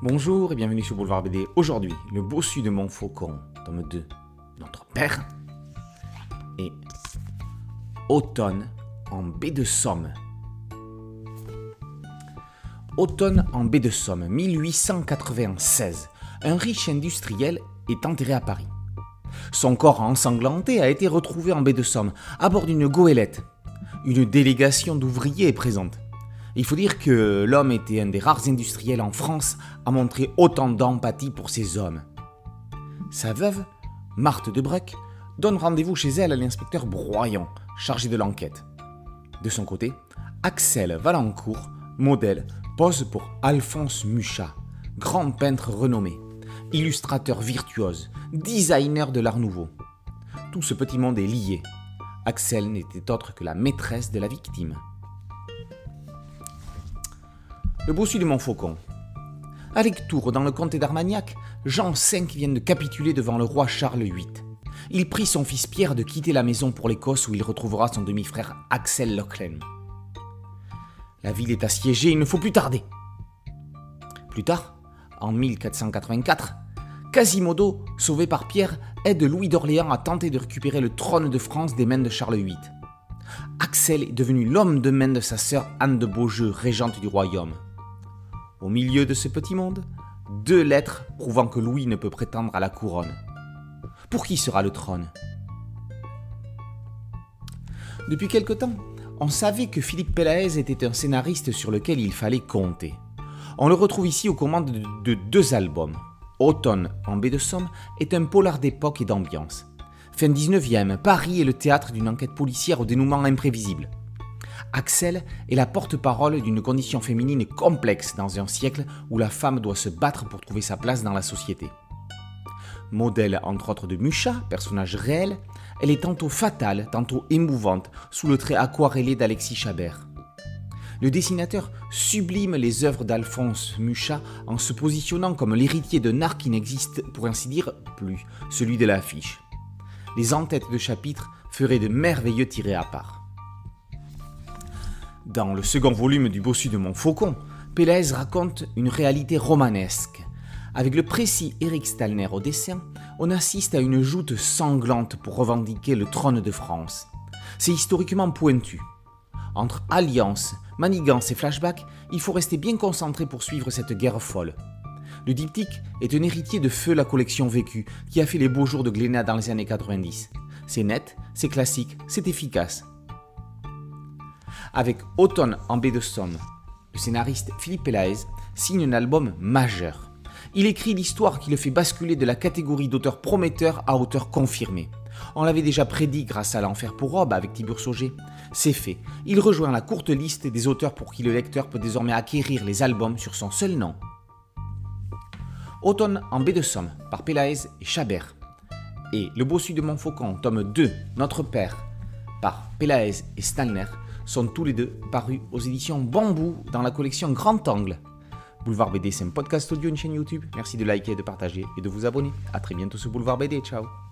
Bonjour et bienvenue sur Boulevard BD. Aujourd'hui, le bossu de mon faucon, tome 2, notre père, et Automne en baie de Somme. Automne en baie de Somme, 1896. Un riche industriel est enterré à Paris. Son corps ensanglanté a été retrouvé en baie de Somme, à bord d'une goélette. Une délégation d'ouvriers est présente. Il faut dire que l'homme était un des rares industriels en France à montrer autant d'empathie pour ses hommes. Sa veuve, Marthe de Breck, donne rendez-vous chez elle à l'inspecteur Broyon, chargé de l'enquête. De son côté, Axel Valancourt, modèle, pose pour Alphonse Muchat, grand peintre renommé, illustrateur virtuose, designer de l'art nouveau. Tout ce petit monde est lié. Axel n'était autre que la maîtresse de la victime. Le bossu de Montfaucon. Avec Tours, dans le comté d'Armagnac, Jean V vient de capituler devant le roi Charles VIII. Il prie son fils Pierre de quitter la maison pour l'Écosse où il retrouvera son demi-frère Axel Lochlen. La ville est assiégée, il ne faut plus tarder. Plus tard, en 1484, Quasimodo, sauvé par Pierre, aide Louis d'Orléans à tenter de récupérer le trône de France des mains de Charles VIII. Axel est devenu l'homme de main de sa sœur Anne de Beaujeu, régente du royaume. Au milieu de ce petit monde, deux lettres prouvant que Louis ne peut prétendre à la couronne. Pour qui sera le trône? Depuis quelque temps, on savait que Philippe Pélaez était un scénariste sur lequel il fallait compter. On le retrouve ici aux commandes de deux albums. Automne en baie de Somme est un polar d'époque et d'ambiance. Fin 19e, Paris est le théâtre d'une enquête policière au dénouement imprévisible. Axel est la porte-parole d'une condition féminine complexe dans un siècle où la femme doit se battre pour trouver sa place dans la société. Modèle entre autres de Mucha, personnage réel, elle est tantôt fatale, tantôt émouvante, sous le trait aquarellé d'Alexis Chabert. Le dessinateur sublime les œuvres d'Alphonse Mucha en se positionnant comme l'héritier d'un art qui n'existe pour ainsi dire plus, celui de l'affiche. Les entêtes de chapitres feraient de merveilleux tirés à part. Dans le second volume du Bossu de Montfaucon, Pélez raconte une réalité romanesque. Avec le précis Eric Stalner au dessin, on assiste à une joute sanglante pour revendiquer le trône de France. C'est historiquement pointu. Entre alliance, manigance et flashback, il faut rester bien concentré pour suivre cette guerre folle. Le diptyque est un héritier de Feu la collection vécue, qui a fait les beaux jours de Glénat dans les années 90. C'est net, c'est classique, c'est efficace, avec Automne en baie de Somme, le scénariste Philippe Pelaez signe un album majeur. Il écrit l'histoire qui le fait basculer de la catégorie d'auteur prometteur à auteur confirmé. On l'avait déjà prédit grâce à L'Enfer pour Robe avec Tibur Sauger. C'est fait. Il rejoint la courte liste des auteurs pour qui le lecteur peut désormais acquérir les albums sur son seul nom. Automne en baie de Somme par Pelaez et Chabert. Et Le Bossu de Montfaucon, tome 2, Notre Père, par Pelaez et Stalner, sont tous les deux parus aux éditions Bambou dans la collection Grand Angle. Boulevard BD, c'est un podcast audio, une chaîne YouTube. Merci de liker, de partager et de vous abonner. A très bientôt sur Boulevard BD. Ciao